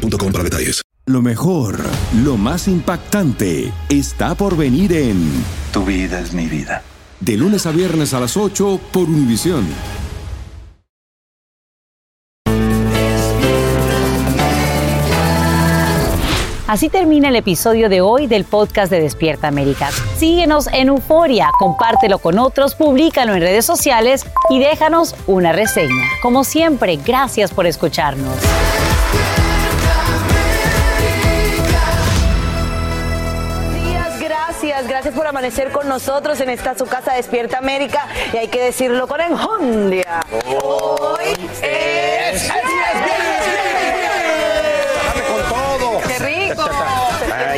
boostmobile.com para detalles. Lo mejor, lo más impactante, está por venir en Tu vida es mi vida. De lunes a viernes a las 8 por Univisión. Así termina el episodio de hoy del podcast de Despierta América. Síguenos en Euforia, compártelo con otros, públicalo en redes sociales y déjanos una reseña. Como siempre, gracias por escucharnos. Gracias, por amanecer con nosotros en esta su casa Despierta América y hay que decirlo con enjundia. Hoy es con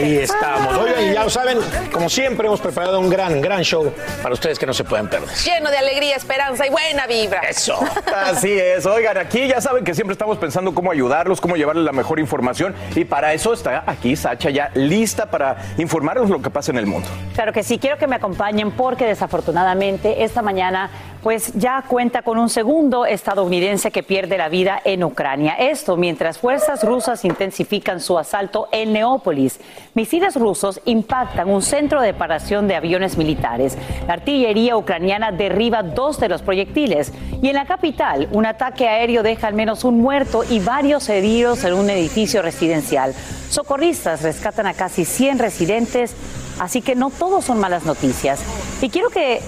Ahí estamos. Oigan, y ya lo saben, como siempre hemos preparado un gran, gran show para ustedes que no se pueden perder. Lleno de alegría, esperanza y buena vibra. Eso. Así es, oigan, aquí ya saben que siempre estamos pensando cómo ayudarlos, cómo llevarles la mejor información y para eso está aquí Sacha ya lista para informarnos lo que pasa en el mundo. Claro que sí, quiero que me acompañen porque desafortunadamente esta mañana pues ya cuenta con un segundo estadounidense que pierde la vida en Ucrania. Esto mientras fuerzas rusas intensifican su asalto en Neópolis. Misiles rusos impactan un centro de paración de aviones militares. La artillería ucraniana derriba dos de los proyectiles. Y en la capital, un ataque aéreo deja al menos un muerto y varios heridos en un edificio residencial. Socorristas rescatan a casi 100 residentes, así que no todos son malas noticias. Y quiero que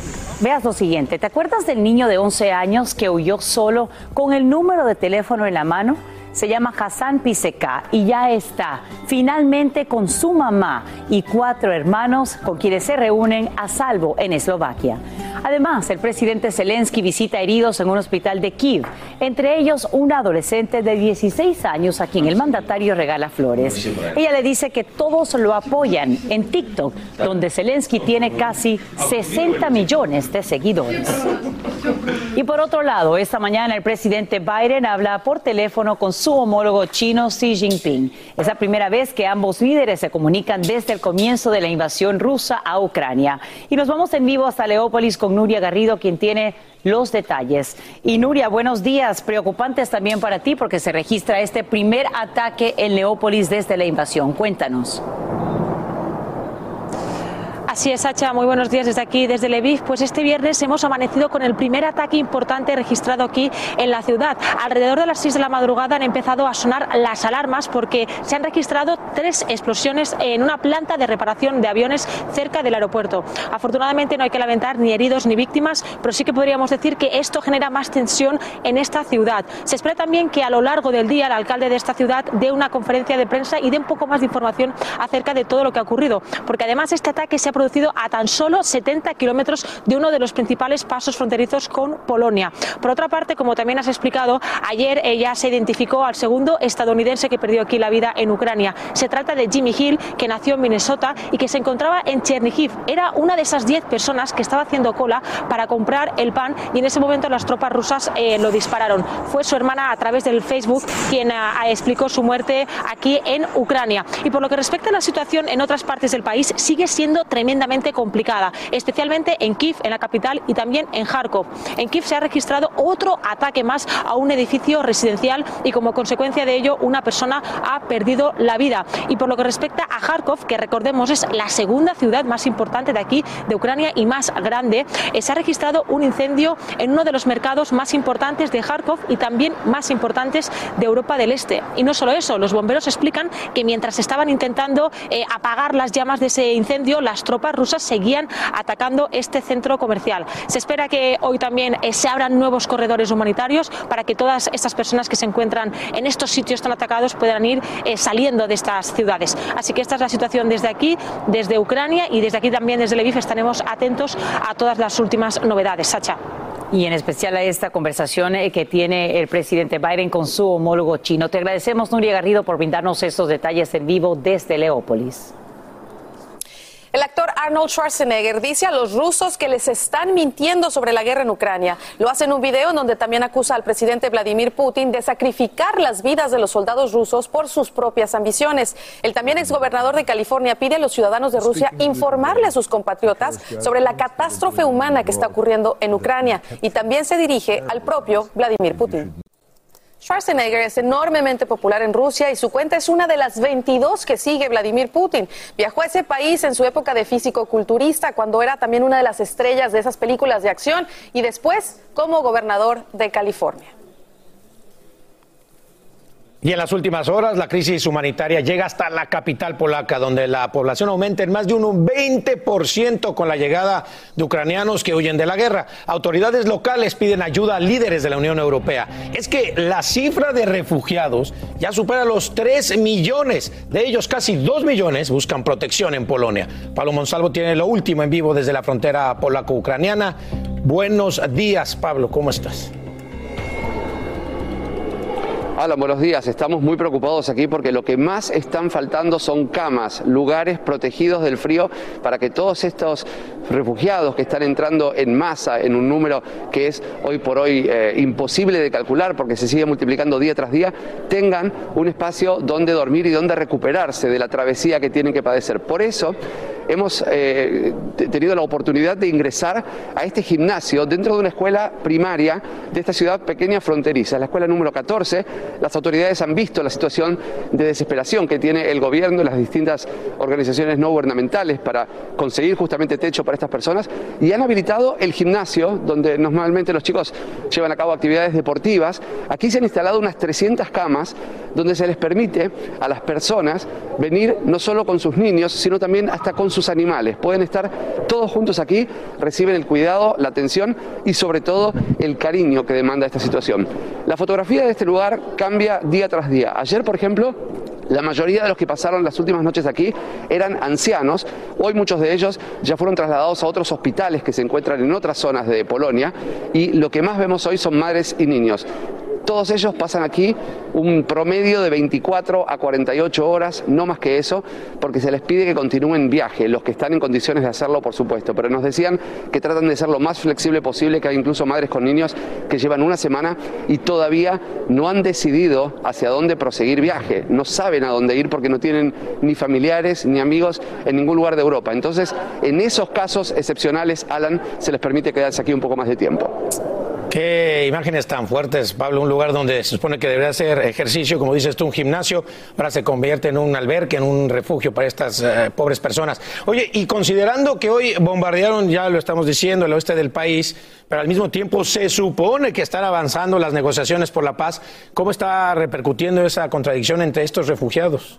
Veas lo siguiente, ¿te acuerdas del niño de 11 años que huyó solo con el número de teléfono en la mano? Se llama Hassan Piseka y ya está finalmente con su mamá y cuatro hermanos con quienes se reúnen a salvo en Eslovaquia. Además, el presidente Zelensky visita heridos en un hospital de Kiev, entre ellos una adolescente de 16 años a quien el mandatario regala flores. Ella le dice que todos lo apoyan en TikTok, donde Zelensky tiene casi 60 millones de seguidores. Y por otro lado, esta mañana el presidente Biden habla por teléfono con su homólogo chino Xi Jinping. Es la primera vez que ambos líderes se comunican desde el comienzo de la invasión rusa a Ucrania. Y nos vamos en vivo hasta Leópolis con Nuria Garrido, quien tiene los detalles. Y Nuria, buenos días. Preocupantes también para ti porque se registra este primer ataque en Leópolis desde la invasión. Cuéntanos. Así es, Sacha, muy buenos días desde aquí, desde Lviv. Pues este viernes hemos amanecido con el primer ataque importante registrado aquí en la ciudad. Alrededor de las 6 de la madrugada han empezado a sonar las alarmas porque se han registrado tres explosiones en una planta de reparación de aviones cerca del aeropuerto. Afortunadamente no hay que lamentar ni heridos ni víctimas, pero sí que podríamos decir que esto genera más tensión en esta ciudad. Se espera también que a lo largo del día el alcalde de esta ciudad dé una conferencia de prensa y dé un poco más de información acerca de todo lo que ha ocurrido, porque además este ataque se ha producido a tan solo 70 kilómetros de uno de los principales pasos fronterizos con Polonia. Por otra parte, como también has explicado, ayer eh, ya se identificó al segundo estadounidense que perdió aquí la vida en Ucrania. Se trata de Jimmy Hill, que nació en Minnesota y que se encontraba en Chernihiv. Era una de esas 10 personas que estaba haciendo cola para comprar el pan y en ese momento las tropas rusas eh, lo dispararon. Fue su hermana a través del Facebook quien ah, explicó su muerte aquí en Ucrania. Y por lo que respecta a la situación en otras partes del país, sigue siendo tremenda tremendamente complicada, especialmente en Kiev, en la capital, y también en Kharkov. En Kiev se ha registrado otro ataque más a un edificio residencial y como consecuencia de ello una persona ha perdido la vida. Y por lo que respecta a Kharkov, que recordemos es la segunda ciudad más importante de aquí, de Ucrania y más grande, eh, se ha registrado un incendio en uno de los mercados más importantes de Kharkov y también más importantes de Europa del Este. Y no solo eso, los bomberos explican que mientras estaban intentando eh, apagar las llamas de ese incendio, las tropas rusas seguían atacando este centro comercial. Se espera que hoy también eh, se abran nuevos corredores humanitarios para que todas estas personas que se encuentran en estos sitios tan atacados puedan ir eh, saliendo de estas ciudades. Así que esta es la situación desde aquí, desde Ucrania y desde aquí también desde Lviv estaremos atentos a todas las últimas novedades. Sacha. y en especial a esta conversación eh, que tiene el presidente Biden con su homólogo chino. Te agradecemos, Nuria Garrido, por brindarnos estos detalles en vivo desde Leópolis. El actor Arnold Schwarzenegger dice a los rusos que les están mintiendo sobre la guerra en Ucrania. Lo hace en un video en donde también acusa al presidente Vladimir Putin de sacrificar las vidas de los soldados rusos por sus propias ambiciones. El también exgobernador de California pide a los ciudadanos de Rusia informarle a sus compatriotas sobre la catástrofe humana que está ocurriendo en Ucrania y también se dirige al propio Vladimir Putin. Schwarzenegger es enormemente popular en Rusia y su cuenta es una de las 22 que sigue Vladimir Putin. Viajó a ese país en su época de físico-culturista, cuando era también una de las estrellas de esas películas de acción, y después como gobernador de California. Y en las últimas horas, la crisis humanitaria llega hasta la capital polaca, donde la población aumenta en más de un 20% con la llegada de ucranianos que huyen de la guerra. Autoridades locales piden ayuda a líderes de la Unión Europea. Es que la cifra de refugiados ya supera los 3 millones. De ellos, casi 2 millones buscan protección en Polonia. Pablo Monsalvo tiene lo último en vivo desde la frontera polaco-ucraniana. Buenos días, Pablo, ¿cómo estás? Hola, buenos días. Estamos muy preocupados aquí porque lo que más están faltando son camas, lugares protegidos del frío para que todos estos refugiados que están entrando en masa, en un número que es hoy por hoy eh, imposible de calcular porque se sigue multiplicando día tras día, tengan un espacio donde dormir y donde recuperarse de la travesía que tienen que padecer. Por eso hemos eh, tenido la oportunidad de ingresar a este gimnasio dentro de una escuela primaria de esta ciudad pequeña fronteriza, la escuela número 14. Las autoridades han visto la situación de desesperación que tiene el gobierno las distintas organizaciones no gubernamentales para conseguir justamente techo para estas personas y han habilitado el gimnasio donde normalmente los chicos llevan a cabo actividades deportivas. Aquí se han instalado unas 300 camas donde se les permite a las personas venir no solo con sus niños, sino también hasta con sus animales. Pueden estar todos juntos aquí, reciben el cuidado, la atención y sobre todo el cariño que demanda esta situación. La fotografía de este lugar cambia día tras día. Ayer, por ejemplo, la mayoría de los que pasaron las últimas noches aquí eran ancianos. Hoy muchos de ellos ya fueron trasladados a otros hospitales que se encuentran en otras zonas de Polonia y lo que más vemos hoy son madres y niños. Todos ellos pasan aquí un promedio de 24 a 48 horas, no más que eso, porque se les pide que continúen viaje, los que están en condiciones de hacerlo, por supuesto, pero nos decían que tratan de ser lo más flexible posible, que hay incluso madres con niños que llevan una semana y todavía no han decidido hacia dónde proseguir viaje, no saben a dónde ir porque no tienen ni familiares ni amigos en ningún lugar de Europa. Entonces, en esos casos excepcionales, Alan, se les permite quedarse aquí un poco más de tiempo. Qué imágenes tan fuertes, Pablo. Un lugar donde se supone que debería ser ejercicio, como dices tú, un gimnasio, ahora se convierte en un albergue, en un refugio para estas eh, pobres personas. Oye, y considerando que hoy bombardearon, ya lo estamos diciendo, el oeste del país, pero al mismo tiempo se supone que están avanzando las negociaciones por la paz, ¿cómo está repercutiendo esa contradicción entre estos refugiados?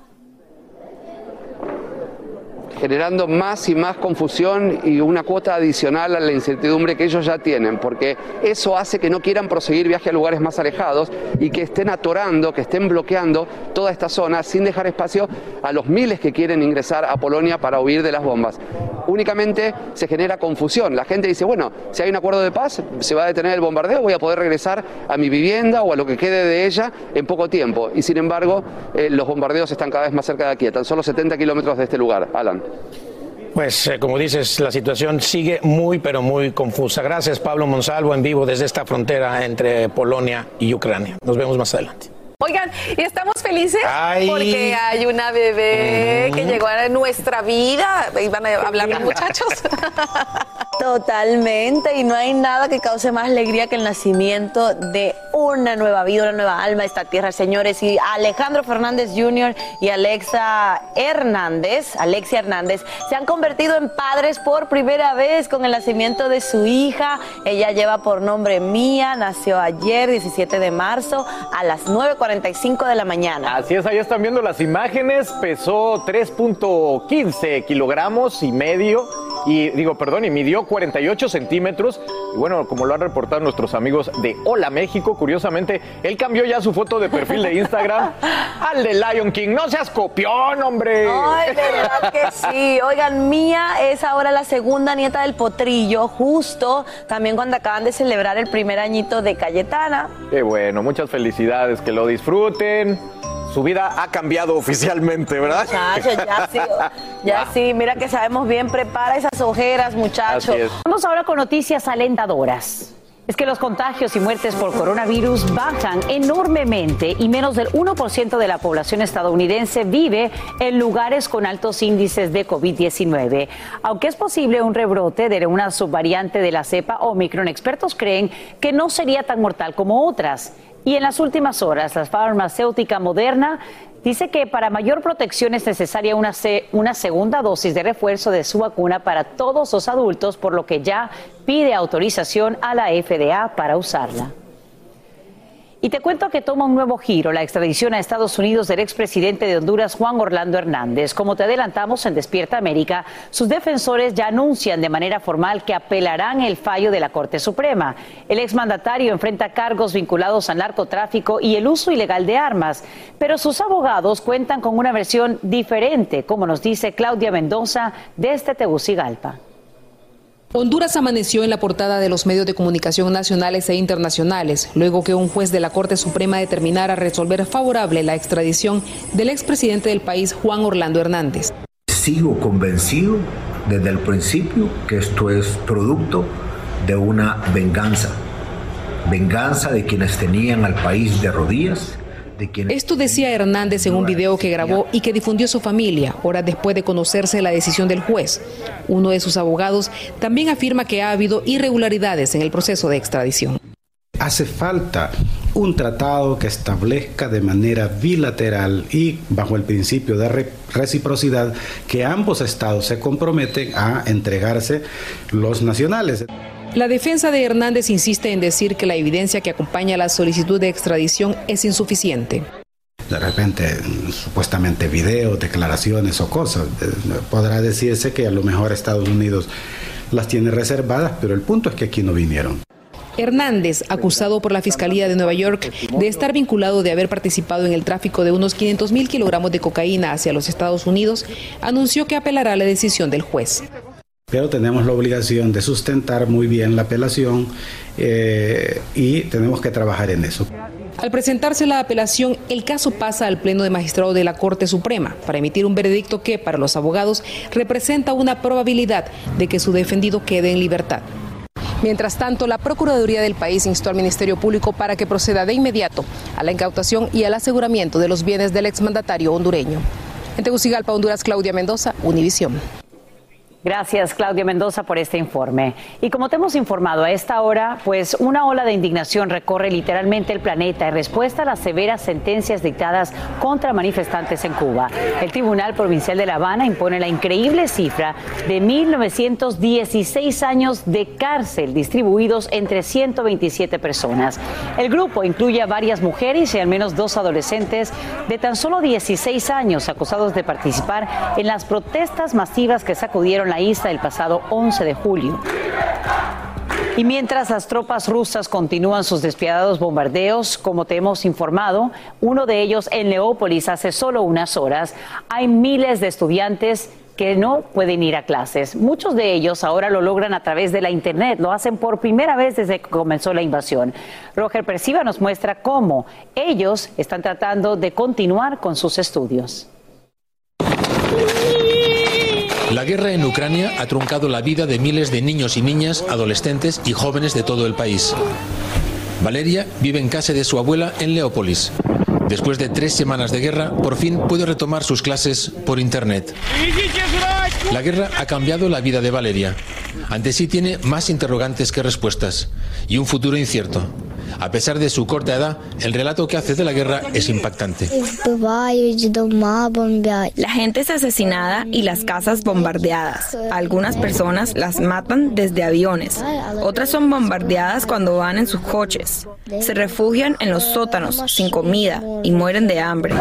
Generando más y más confusión y una cuota adicional a la incertidumbre que ellos ya tienen, porque eso hace que no quieran proseguir viaje a lugares más alejados y que estén atorando, que estén bloqueando toda esta zona sin dejar espacio a los miles que quieren ingresar a Polonia para huir de las bombas. Únicamente se genera confusión. La gente dice, bueno, si hay un acuerdo de paz, se va a detener el bombardeo, voy a poder regresar a mi vivienda o a lo que quede de ella en poco tiempo. Y sin embargo, eh, los bombardeos están cada vez más cerca de aquí, tan solo 70 kilómetros de este lugar. Alan. Pues eh, como dices, la situación sigue muy, pero muy confusa. Gracias, Pablo Monsalvo, en vivo desde esta frontera entre Polonia y Ucrania. Nos vemos más adelante. Oigan, y estamos felices porque hay una bebé que llegó a nuestra vida. Iban a hablar los muchachos. Totalmente, y no hay nada que cause más alegría que el nacimiento de una nueva vida, una nueva alma a esta tierra, señores. Y Alejandro Fernández Jr. y Alexa Hernández, Alexia Hernández, se han convertido en padres por primera vez con el nacimiento de su hija. Ella lleva por nombre Mía, nació ayer, 17 de marzo, a las 9.45 de la mañana. Así es, ahí están viendo las imágenes, pesó 3.15 kilogramos y medio y digo, perdón, y midió 48 centímetros. Y bueno, como lo han reportado nuestros amigos de Hola México, curiosamente, él cambió ya su foto de perfil de Instagram al de Lion King. No seas copión, hombre. Ay, de verdad que sí. Oigan, Mía es ahora la segunda nieta del potrillo, justo también cuando acaban de celebrar el primer añito de Cayetana. Qué bueno, muchas felicidades, que lo disfruten. Su vida ha cambiado oficialmente, ¿verdad? Ya sí, ya sí, mira que sabemos bien, prepara esas ojeras, muchachos. Es. Vamos ahora con noticias alentadoras. Es que los contagios y muertes por coronavirus bajan enormemente y menos del 1% de la población estadounidense vive en lugares con altos índices de COVID-19. Aunque es posible un rebrote de una subvariante de la cepa Omicron, expertos creen que no sería tan mortal como otras. Y en las últimas horas, la farmacéutica Moderna dice que para mayor protección es necesaria una, se- una segunda dosis de refuerzo de su vacuna para todos los adultos, por lo que ya pide autorización a la FDA para usarla. Y te cuento que toma un nuevo giro la extradición a Estados Unidos del expresidente de Honduras, Juan Orlando Hernández. Como te adelantamos en Despierta América, sus defensores ya anuncian de manera formal que apelarán el fallo de la Corte Suprema. El exmandatario enfrenta cargos vinculados al narcotráfico y el uso ilegal de armas, pero sus abogados cuentan con una versión diferente, como nos dice Claudia Mendoza desde Tegucigalpa. Honduras amaneció en la portada de los medios de comunicación nacionales e internacionales, luego que un juez de la Corte Suprema determinara resolver favorable la extradición del expresidente del país, Juan Orlando Hernández. Sigo convencido desde el principio que esto es producto de una venganza. Venganza de quienes tenían al país de rodillas. De quienes Esto decía Hernández en un video que grabó y que difundió su familia horas después de conocerse la decisión del juez. Uno de sus abogados también afirma que ha habido irregularidades en el proceso de extradición. Hace falta un tratado que establezca de manera bilateral y bajo el principio de re- reciprocidad que ambos estados se comprometen a entregarse los nacionales. La defensa de Hernández insiste en decir que la evidencia que acompaña la solicitud de extradición es insuficiente. De repente, supuestamente videos, declaraciones o cosas. Eh, Podrá decirse que a lo mejor Estados Unidos las tiene reservadas, pero el punto es que aquí no vinieron. Hernández, acusado por la Fiscalía de Nueva York de estar vinculado de haber participado en el tráfico de unos 500 mil kilogramos de cocaína hacia los Estados Unidos, anunció que apelará la decisión del juez. Pero tenemos la obligación de sustentar muy bien la apelación eh, y tenemos que trabajar en eso. Al presentarse la apelación, el caso pasa al Pleno de Magistrados de la Corte Suprema para emitir un veredicto que, para los abogados, representa una probabilidad de que su defendido quede en libertad. Mientras tanto, la Procuraduría del país instó al Ministerio Público para que proceda de inmediato a la incautación y al aseguramiento de los bienes del exmandatario hondureño. En Tegucigalpa, Honduras, Claudia Mendoza, Univisión. Gracias, Claudia Mendoza, por este informe. Y como te hemos informado a esta hora, pues una ola de indignación recorre literalmente el planeta en respuesta a las severas sentencias dictadas contra manifestantes en Cuba. El Tribunal Provincial de La Habana impone la increíble cifra de 1.916 años de cárcel distribuidos entre 127 personas. El grupo incluye a varias mujeres y al menos dos adolescentes de tan solo 16 años acusados de participar en las protestas masivas que sacudieron la isla el pasado 11 de julio. Y mientras las tropas rusas continúan sus despiadados bombardeos, como te hemos informado, uno de ellos en Leópolis hace solo unas horas, hay miles de estudiantes que no pueden ir a clases. Muchos de ellos ahora lo logran a través de la Internet, lo hacen por primera vez desde que comenzó la invasión. Roger Persiva nos muestra cómo ellos están tratando de continuar con sus estudios. La guerra en Ucrania ha truncado la vida de miles de niños y niñas, adolescentes y jóvenes de todo el país. Valeria vive en casa de su abuela en Leópolis. Después de tres semanas de guerra, por fin puede retomar sus clases por Internet. La guerra ha cambiado la vida de Valeria. Ante sí tiene más interrogantes que respuestas y un futuro incierto. A pesar de su corta edad, el relato que hace de la guerra es impactante. La gente es asesinada y las casas bombardeadas. Algunas personas las matan desde aviones. Otras son bombardeadas cuando van en sus coches. Se refugian en los sótanos sin comida y mueren de hambre.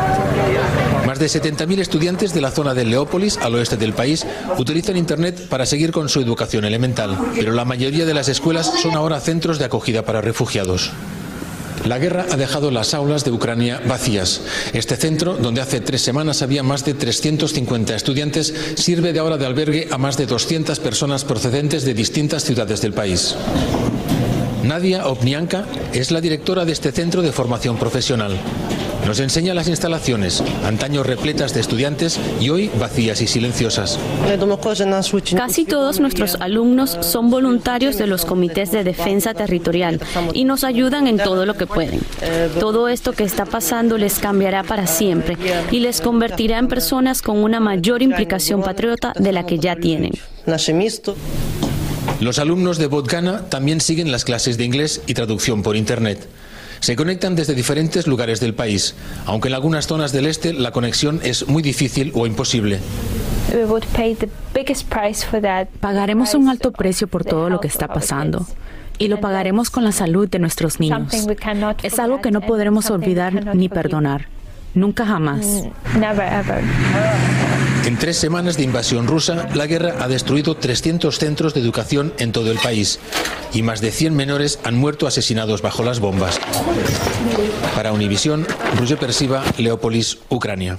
Más de 70.000 estudiantes de la zona de Leópolis, al oeste del país, utilizan Internet para seguir con su educación elemental, pero la mayoría de las escuelas son ahora centros de acogida para refugiados. La guerra ha dejado las aulas de Ucrania vacías. Este centro, donde hace tres semanas había más de 350 estudiantes, sirve de ahora de albergue a más de 200 personas procedentes de distintas ciudades del país. Nadia Opnianka es la directora de este centro de formación profesional. Nos enseña las instalaciones, antaño repletas de estudiantes y hoy vacías y silenciosas. Casi todos nuestros alumnos son voluntarios de los comités de defensa territorial y nos ayudan en todo lo que pueden. Todo esto que está pasando les cambiará para siempre y les convertirá en personas con una mayor implicación patriota de la que ya tienen. Los alumnos de Botgana también siguen las clases de inglés y traducción por Internet. Se conectan desde diferentes lugares del país, aunque en algunas zonas del este la conexión es muy difícil o imposible. Pagaremos un alto precio por todo lo que está pasando y lo pagaremos con la salud de nuestros niños. Es algo que no podremos olvidar ni perdonar. Nunca jamás. En tres semanas de invasión rusa, la guerra ha destruido 300 centros de educación en todo el país y más de 100 menores han muerto asesinados bajo las bombas. Para Univisión, Roger Persiva, Leópolis, Ucrania.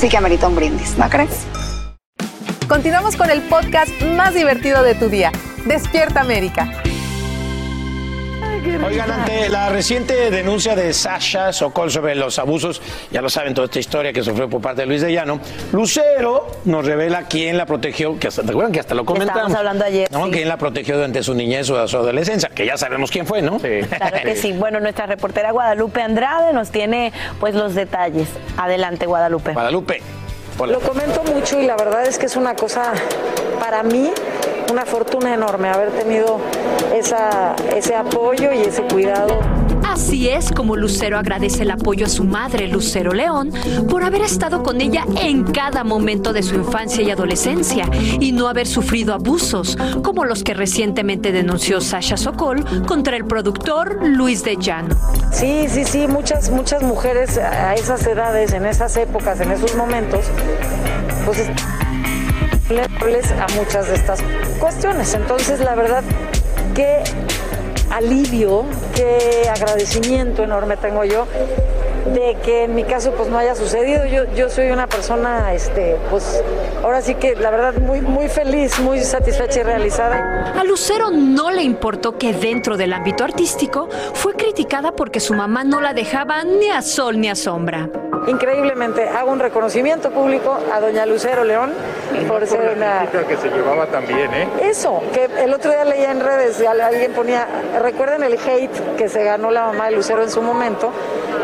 sí que amerita un brindis, ¿no crees? Continuamos con el podcast más divertido de tu día, Despierta América. Oigan, ante la reciente denuncia de Sasha Sokol sobre los abusos, ya lo saben toda esta historia que sufrió por parte de Luis de Llano, Lucero nos revela quién la protegió, que hasta, ¿te acuerdan que hasta lo comentamos? Estábamos hablando ayer, ¿no? sí. Quién la protegió durante su niñez o su adolescencia, que ya sabemos quién fue, ¿no? Sí. Claro que sí. Bueno, nuestra reportera Guadalupe Andrade nos tiene pues los detalles. Adelante, Guadalupe. Guadalupe. Hola. Lo comento mucho y la verdad es que es una cosa, para mí, una fortuna enorme haber tenido esa, ese apoyo y ese cuidado. Así es como Lucero agradece el apoyo a su madre, Lucero León, por haber estado con ella en cada momento de su infancia y adolescencia y no haber sufrido abusos, como los que recientemente denunció Sasha Sokol contra el productor Luis de Llano. Sí, sí, sí, muchas, muchas mujeres a esas edades, en esas épocas, en esos momentos, pues a muchas de estas cuestiones. Entonces, la verdad, qué alivio, qué agradecimiento enorme tengo yo de que en mi caso pues no haya sucedido. Yo, yo soy una persona, este, pues ahora sí que la verdad muy, muy feliz, muy satisfecha y realizada. A Lucero no le importó que dentro del ámbito artístico fue criticada porque su mamá no la dejaba ni a sol ni a sombra. Increíblemente hago un reconocimiento público a doña Lucero León por ser una... que se llevaba también, ¿eh? Eso, que el otro día leía en redes, al- alguien ponía, recuerden el hate que se ganó la mamá de Lucero en su momento,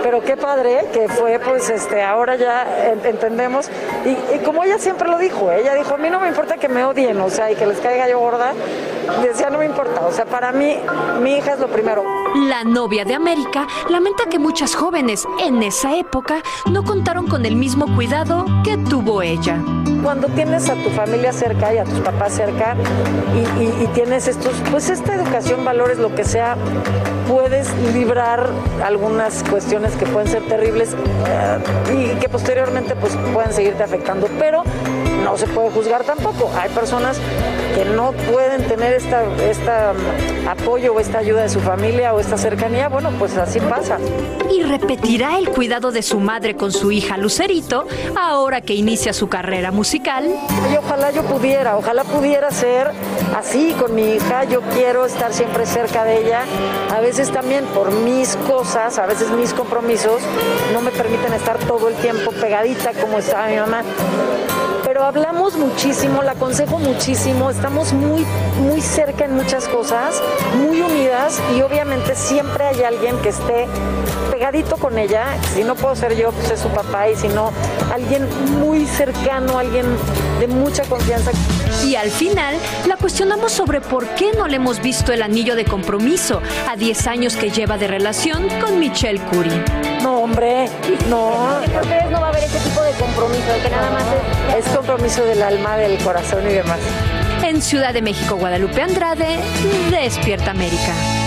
pero qué padre que fue, pues este, ahora ya en- entendemos, y, y como ella siempre lo dijo, ella dijo, a mí no me importa que me odien, o sea, y que les caiga yo gorda, decía, no me importa, o sea, para mí, mi hija es lo primero. La novia de América lamenta que muchas jóvenes en esa época no contaron con el mismo cuidado que tuvo ella. Cuando tienes a tu familia cerca y a tus papás cerca y, y- y tienes estos, pues esta educación, valores, lo que sea, puedes librar algunas cuestiones que pueden ser terribles eh, y que posteriormente pues pueden seguirte afectando, pero no se puede juzgar tampoco. Hay personas que no pueden tener esta, esta apoyo o esta ayuda de su familia o esta cercanía, bueno, pues así pasa. Y repetirá el cuidado de su madre con su hija Lucerito ahora que inicia su carrera musical. Y ojalá yo pudiera, ojalá pudiera ser así con mi hija. Yo quiero estar siempre cerca de ella. A veces también por mis cosas, a veces mis compromisos, no me permiten estar todo el tiempo pegadita como estaba mi mamá pero hablamos muchísimo, la aconsejo muchísimo, estamos muy, muy cerca en muchas cosas, muy unidas y obviamente siempre hay alguien que esté pegadito con ella. Si no puedo ser yo, pues es su papá y si no, alguien muy cercano, alguien de mucha confianza. Y al final la cuestionamos sobre por qué no le hemos visto el anillo de compromiso a 10 años que lleva de relación con Michelle Curie. No, hombre, no. ¿Por qué no va a haber ese tipo de compromiso? De que nada más es, es compromiso del alma, del corazón y demás. En Ciudad de México, Guadalupe Andrade, Despierta América.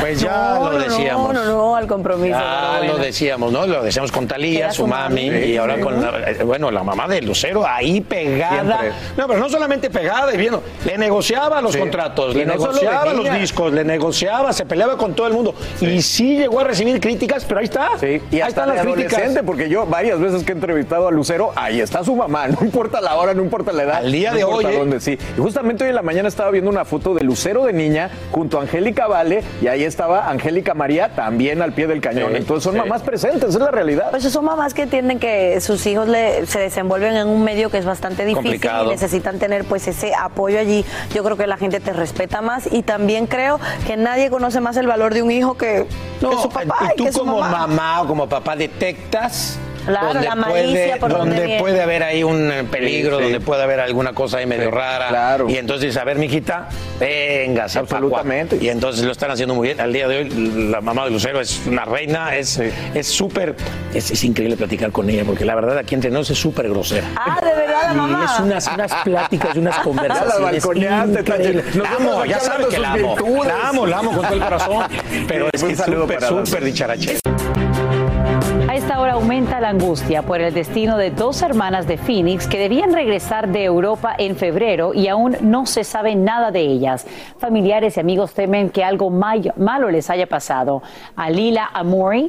Pues ya No, lo decíamos. No, no, no, al compromiso. Ya lo decíamos, ¿no? Lo decíamos con Talía, su su mami, mami. y ahora Sí. con, la, eh, bueno, la mamá de Lucero ahí pegada. Siempre. No, pero no solamente pegada, y viendo, le negociaba los Sí. contratos, Y le no negociaba los discos, le negociaba, se peleaba con todo el mundo. Y sí llegó a recibir críticas, pero ahí está. Sí, y ahí están las críticas. porque yo varias veces que he entrevistado a Lucero, ahí está su mamá, no importa la hora, no importa la edad. Al día no de hoy, ¿eh? dónde, sí. Y justamente hoy en la mañana estaba viendo una foto de Lucero de niña junto a Angélica Vale y ahí estaba Angélica María también al pie del cañón. Sí, Entonces son sí. mamás presentes, es la realidad. Pues son mamás que entienden que sus hijos le- se desenvuelven en un medio que es bastante difícil Complicado. y necesitan tener pues ese apoyo allí. Yo creo que la gente te respeta más y también creo que nadie conoce más el valor de un hijo que, No, que su papá y tú que su como mamá. mamá o como papá detectas Claro, donde la malicia puede, por donde donde viene. puede haber ahí un eh, peligro, Sí, sí. donde puede haber alguna cosa ahí medio Sí, rara. claro. Y entonces dices, a ver, mijita, venga, Absolutamente. Y entonces lo están haciendo muy bien. Al día de hoy, la mamá de Lucero es una reina, es es súper, es, es increíble platicar con ella, porque la verdad aquí entre nosotros es súper grosera. Ah, de verdad, la Y mamá. es unas, unas pláticas y unas Ya la conversaciones. Tache. La amo, Nosotros ya aquí sabe hablando que la amo. virtudes. La amo, la amo con todo el corazón. Pero es que es súper, súper dicharache. Esta hora aumenta la angustia por el destino de dos hermanas de Phoenix que debían regresar de Europa en febrero y aún no se sabe nada de ellas. Familiares y amigos temen que algo malo les haya pasado. A Lila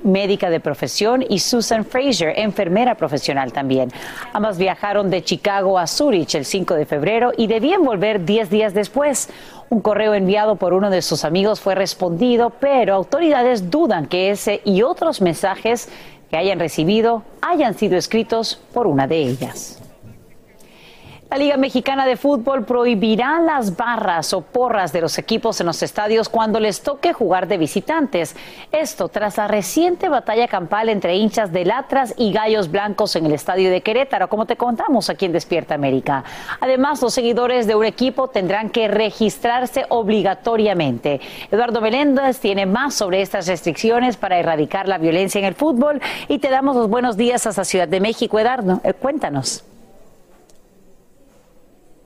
médica de profesión, y Susan Fraser, enfermera profesional también. Ambas viajaron de Chicago a Zurich el 5 de febrero y debían volver 10 días después. Un correo enviado por uno de sus amigos fue respondido, pero autoridades dudan que ese y otros mensajes que hayan recibido hayan sido escritos por una de ellas. La Liga Mexicana de Fútbol prohibirá las barras o porras de los equipos en los estadios cuando les toque jugar de visitantes. Esto tras la reciente batalla campal entre hinchas del Atlas y Gallos Blancos en el estadio de Querétaro, como te contamos aquí en Despierta América. Además, los seguidores de un equipo tendrán que registrarse obligatoriamente. Eduardo Meléndez tiene más sobre estas restricciones para erradicar la violencia en el fútbol y te damos los buenos días hasta Ciudad de México. Eduardo, eh, cuéntanos.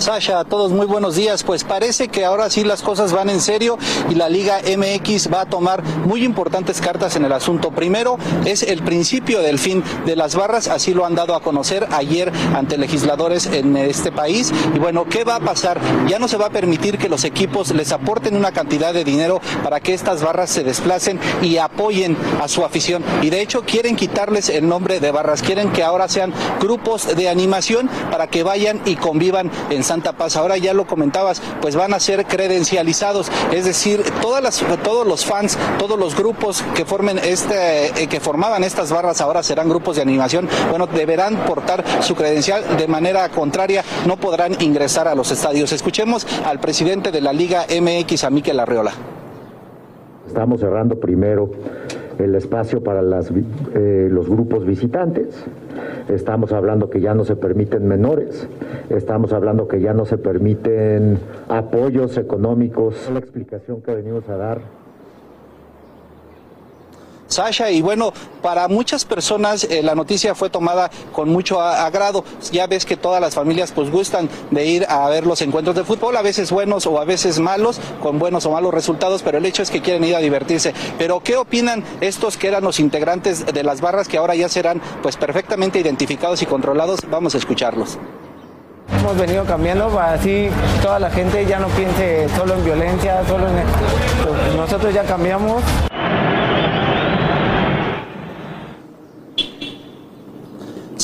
Sasha, a todos muy buenos días. Pues parece que ahora sí las cosas van en serio y la Liga MX va a tomar muy importantes cartas en el asunto. Primero, es el principio del fin de las barras, así lo han dado a conocer ayer ante legisladores en este país. Y bueno, ¿qué va a pasar? Ya no se va a permitir que los equipos les aporten una cantidad de dinero para que estas barras se desplacen y apoyen a su afición. Y de hecho quieren quitarles el nombre de barras, quieren que ahora sean grupos de animación para que vayan y convivan en Santa Paz. Ahora ya lo comentabas, pues van a ser credencializados, es decir, todas las, todos los fans, todos los grupos que formen este, eh, que formaban estas barras ahora serán grupos de animación. Bueno, deberán portar su credencial de manera contraria, no podrán ingresar a los estadios. Escuchemos al presidente de la Liga MX, a Miquel Arreola. Estamos cerrando primero el espacio para las eh, los grupos visitantes. Estamos hablando que ya no se permiten menores. Estamos hablando que ya no se permiten apoyos económicos. La explicación que venimos a dar Sasha, y bueno, para muchas personas eh, la noticia fue tomada con mucho agrado. Ya ves que todas las familias pues gustan de ir a ver los encuentros de fútbol, a veces buenos o a veces malos, con buenos o malos resultados, pero el hecho es que quieren ir a divertirse. Pero ¿qué opinan estos que eran los integrantes de las barras que ahora ya serán pues perfectamente identificados y controlados? Vamos a escucharlos. Hemos venido cambiando para así toda la gente ya no piense solo en violencia, solo en... Nosotros ya cambiamos.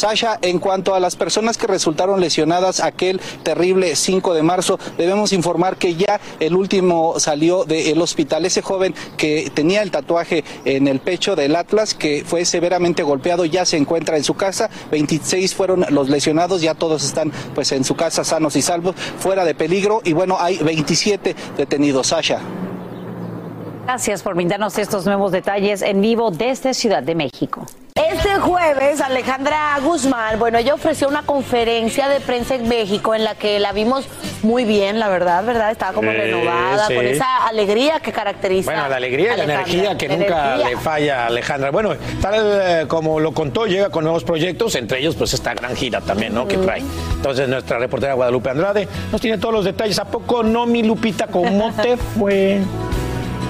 Sasha, en cuanto a las personas que resultaron lesionadas aquel terrible 5 de marzo, debemos informar que ya el último salió del hospital. Ese joven que tenía el tatuaje en el pecho del Atlas, que fue severamente golpeado, ya se encuentra en su casa. 26 fueron los lesionados, ya todos están pues en su casa sanos y salvos, fuera de peligro. Y bueno, hay 27 detenidos. Sasha. Gracias por brindarnos estos nuevos detalles en vivo desde Ciudad de México. Este jueves, Alejandra Guzmán, bueno, ella ofreció una conferencia de prensa en México en la que la vimos muy bien, la verdad, ¿verdad? Estaba como Eh, renovada, sí. con esa alegría que caracteriza. Bueno, la alegría y la energía que nunca energía. le falla a Alejandra. Bueno, tal eh, como lo contó, llega con nuevos proyectos, entre ellos pues esta gran gira también, ¿no? Que trae. Entonces nuestra reportera Guadalupe Andrade nos tiene todos los detalles. ¿A poco no, mi Lupita? ¿Cómo te fue?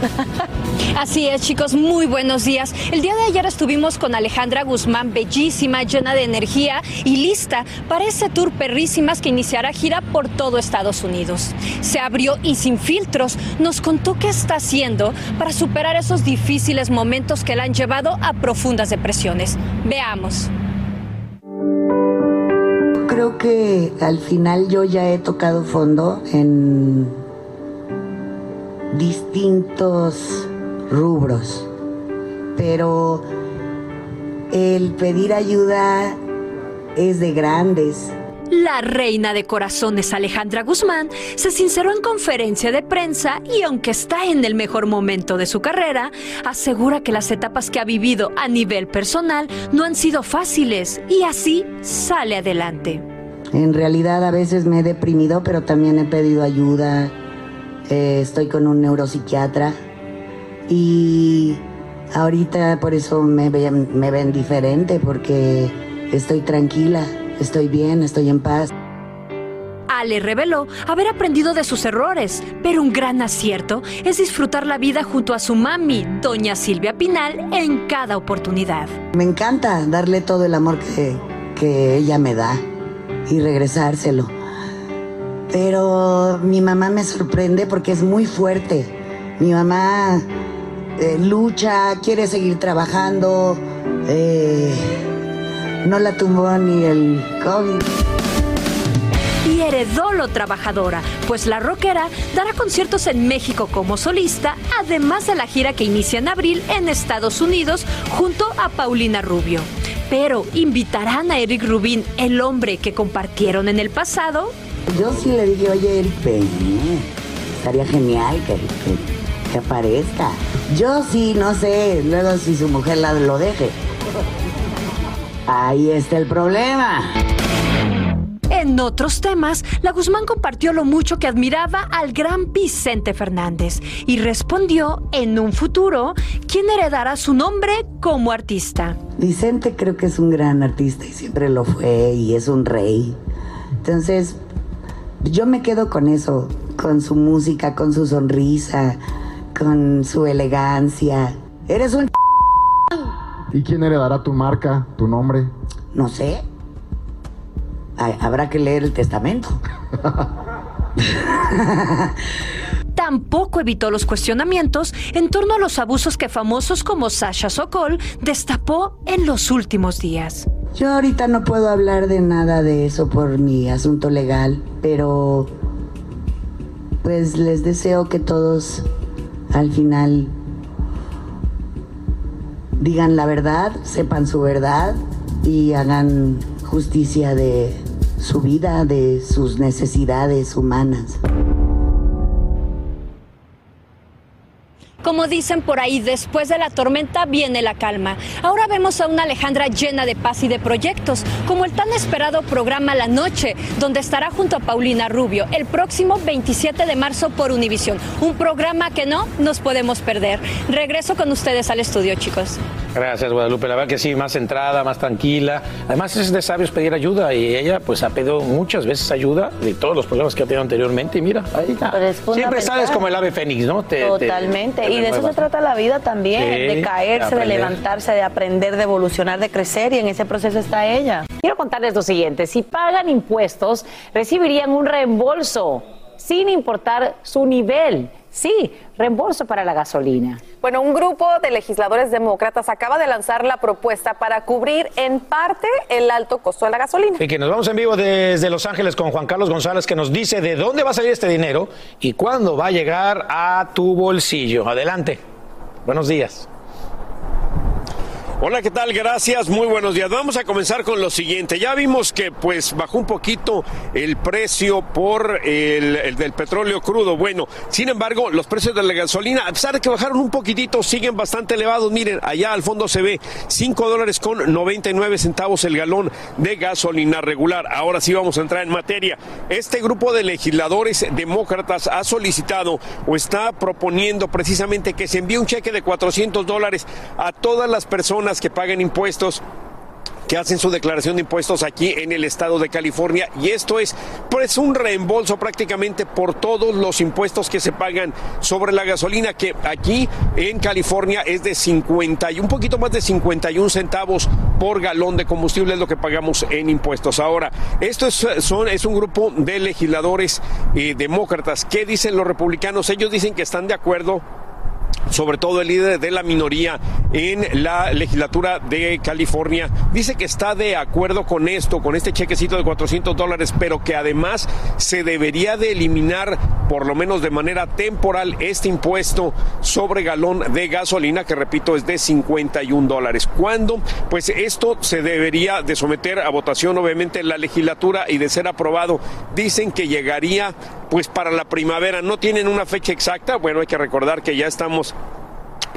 Así es, chicos, muy buenos días. El día de ayer estuvimos con Alejandra Guzmán, bellísima, llena de energía y lista para ese tour perrísimas que iniciará gira por todo Estados Unidos. Se abrió y sin filtros nos contó qué está haciendo para superar esos difíciles momentos que la han llevado a profundas depresiones. Veamos. Creo que al final yo ya he tocado fondo en distintos rubros, pero el pedir ayuda es de grandes. La reina de corazones Alejandra Guzmán se sinceró en conferencia de prensa y aunque está en el mejor momento de su carrera, asegura que las etapas que ha vivido a nivel personal no han sido fáciles y así sale adelante. En realidad a veces me he deprimido, pero también he pedido ayuda. Eh, estoy con un neuropsiquiatra y ahorita por eso me ven, me ven diferente porque estoy tranquila, estoy bien, estoy en paz. Ale reveló haber aprendido de sus errores, pero un gran acierto es disfrutar la vida junto a su mami, doña Silvia Pinal, en cada oportunidad. Me encanta darle todo el amor que, que ella me da y regresárselo. Pero mi mamá me sorprende porque es muy fuerte. Mi mamá eh, lucha, quiere seguir trabajando. eh, no la tumbó ni el COVID. Y heredó lo trabajadora, pues la rockera dará conciertos en México como solista, además de la gira que inicia en abril en Estados Unidos junto a Paulina Rubio. Pero, ¿invitarán a Eric Rubin, el hombre que compartieron en el pasado? Yo sí le dije, oye, ven, estaría genial que, que- que aparezca. Yo sí, no sé, luego si su mujer la, lo deje. Ahí está el problema. En otros temas, la Guzmán compartió lo mucho que admiraba al gran Vicente Fernández y respondió en un futuro quién heredará su nombre como artista. Vicente creo que es un gran artista y siempre lo fue y es un rey. Entonces, yo me quedo con eso, con su música, con su sonrisa, con su elegancia. Eres un... ¿Y quién heredará tu marca, tu nombre? No sé. Ay, Habrá que leer el testamento. Tampoco evitó los cuestionamientos en torno a los abusos que famosos como Sasha Sokol destapó en los últimos días. Yo ahorita no puedo hablar de nada de eso por mi asunto legal, pero pues les deseo que todos al final digan la verdad, sepan su verdad y hagan justicia de su vida, de sus necesidades humanas. Como dicen por ahí, después de la tormenta viene la calma. Ahora vemos a una Alejandra llena de paz y de proyectos, como el tan esperado programa La Noche, donde estará junto a Paulina Rubio el próximo 27 de marzo por Univisión. Un programa que no nos podemos perder. Regreso con ustedes al estudio, chicos. Gracias, Guadalupe. La verdad que sí, más centrada, más tranquila. Además es de sabios pedir ayuda y ella pues ha pedido muchas veces ayuda de todos los problemas que ha tenido anteriormente y mira, ahí está. Siempre sales como el ave fénix, ¿no? Totalmente. Y de eso se trata la vida también, de caerse, de, de levantarse, de aprender, de evolucionar, de crecer y en ese proceso está ella. Quiero contarles lo siguiente, si pagan impuestos, recibirían un reembolso sin importar su nivel. Sí, reembolso para la gasolina. Bueno, un grupo de legisladores demócratas acaba de lanzar la propuesta para cubrir en parte el alto costo de la gasolina. Y que nos vamos en vivo desde Los Ángeles con Juan Carlos González que nos dice de dónde va a salir este dinero y cuándo va a llegar a tu bolsillo. Adelante. Buenos días. Hola, ¿qué tal? Gracias, muy buenos días. Vamos a comenzar con lo siguiente. Ya vimos que pues bajó un poquito el precio por el, del petróleo crudo. Bueno, sin embargo, los precios de la gasolina, a pesar de que bajaron un poquitito, siguen bastante elevados. Miren, allá al fondo se ve 5 dólares con 99 centavos el galón de gasolina regular. Ahora sí vamos a entrar en materia. Este grupo de legisladores demócratas ha solicitado o está proponiendo precisamente que se envíe un cheque de 400 dólares a todas las personas que paguen impuestos que hacen su declaración de impuestos aquí en el estado de California y esto es pues un reembolso prácticamente por todos los impuestos que se pagan sobre la gasolina que aquí en California es de 50 y un poquito más de 51 centavos por galón de combustible es lo que pagamos en impuestos. Ahora, esto es, son, es un grupo de legisladores eh, demócratas. ¿Qué dicen los republicanos? Ellos dicen que están de acuerdo sobre todo el líder de la minoría en la legislatura de California, dice que está de acuerdo con esto, con este chequecito de 400 dólares, pero que además se debería de eliminar, por lo menos de manera temporal, este impuesto sobre galón de gasolina, que repito es de 51 dólares. ¿Cuándo? Pues esto se debería de someter a votación, obviamente, en la legislatura y de ser aprobado. Dicen que llegaría pues para la primavera. No tienen una fecha exacta. Bueno, hay que recordar que ya estamos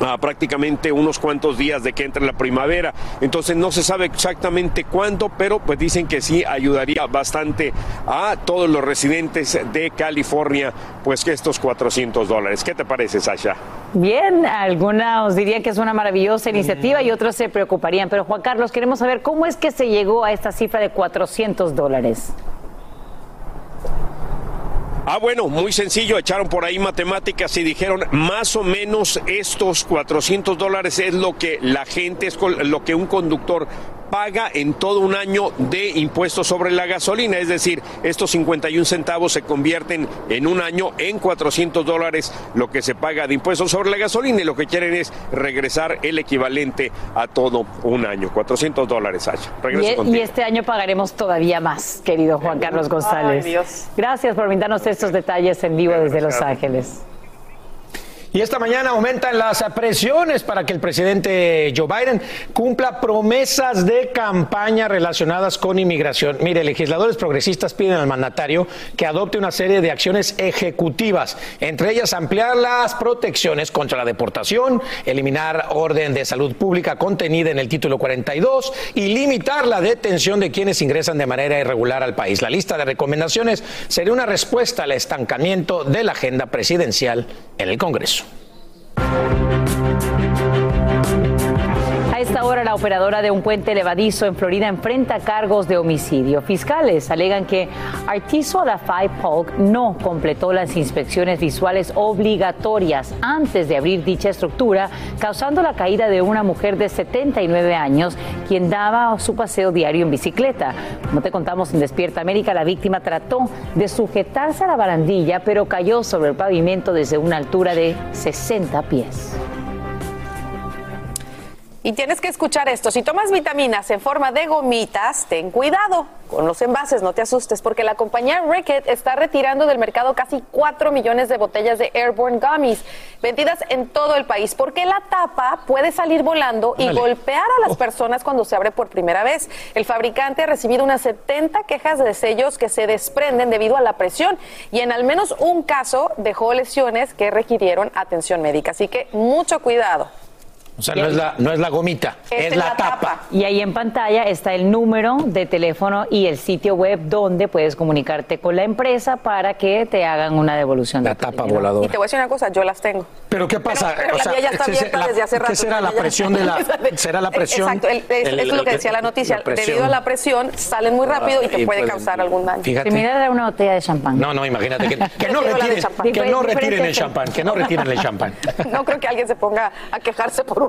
a prácticamente unos cuantos días de que entre la primavera. Entonces no se sabe exactamente cuándo, pero pues dicen que sí ayudaría bastante a todos los residentes de California, pues que estos 400 dólares. ¿Qué te parece, Sasha? Bien, algunos dirían que es una maravillosa iniciativa y otros se preocuparían. Pero Juan Carlos, queremos saber cómo es que se llegó a esta cifra de 400 dólares. Ah, bueno, muy sencillo, echaron por ahí matemáticas y dijeron más o menos estos 400 dólares es lo que la gente, es lo que un conductor paga en todo un año de impuestos sobre la gasolina. Es decir, estos 51 centavos se convierten en un año en 400 dólares lo que se paga de impuestos sobre la gasolina y lo que quieren es regresar el equivalente a todo un año. 400 dólares, Sasha. Regreso y, y, este año pagaremos todavía más, querido Juan Carlos González. Gracias por brindarnos estos detalles en vivo desde Los Ángeles. Y esta mañana aumentan las presiones para que el presidente Joe Biden cumpla promesas de campaña relacionadas con inmigración. Mire, legisladores progresistas piden al mandatario que adopte una serie de acciones ejecutivas, entre ellas ampliar las protecciones contra la deportación, eliminar orden de salud pública contenida en el título 42 y limitar la detención de quienes ingresan de manera irregular al país. La lista de recomendaciones sería una respuesta al estancamiento de la agenda presidencial en el Congreso. A esta hora, la operadora de un puente levadizo en Florida enfrenta cargos de homicidio. Fiscales alegan que Artiso Lafay Polk no completó las inspecciones visuales obligatorias antes de abrir dicha estructura, causando la caída de una mujer de 79 años, quien daba su paseo diario en bicicleta. Como te contamos en Despierta América, la víctima trató de sujetarse a la barandilla, pero cayó sobre el pavimento desde una altura de 60 pies. Y tienes que escuchar esto. Si tomas vitaminas en forma de gomitas, ten cuidado con los envases, no te asustes, porque la compañía Ricket está retirando del mercado casi 4 millones de botellas de Airborne Gummies, vendidas en todo el país, porque la tapa puede salir volando y golpear a las oh. personas cuando se abre por primera vez. El fabricante ha recibido unas 70 quejas de sellos que se desprenden debido a la presión y en al menos un caso dejó lesiones que requirieron atención médica. Así que mucho cuidado. O sea, no es la, no es la gomita, es, la, tapa. Y ahí en pantalla está el número de teléfono y el sitio web donde puedes comunicarte con la empresa para que te hagan una devolución. La tapa voladora. Y te voy a decir una cosa, yo las tengo. Pero ¿qué pasa? Pero, la mía ya está abierta desde hace rato. ¿Qué será la presión de la será la presión? Exacto, el, es, el- eso es lo que decía la noticia. la. Debido a la presión salen muy rápido y te y puede pues, causar algún daño. fíjate. A una botella de champán. No, no, imagínate que, que no la de retiren, que no retiren el champán, que no retiren el champán. No creo que alguien se ponga a quejarse por un,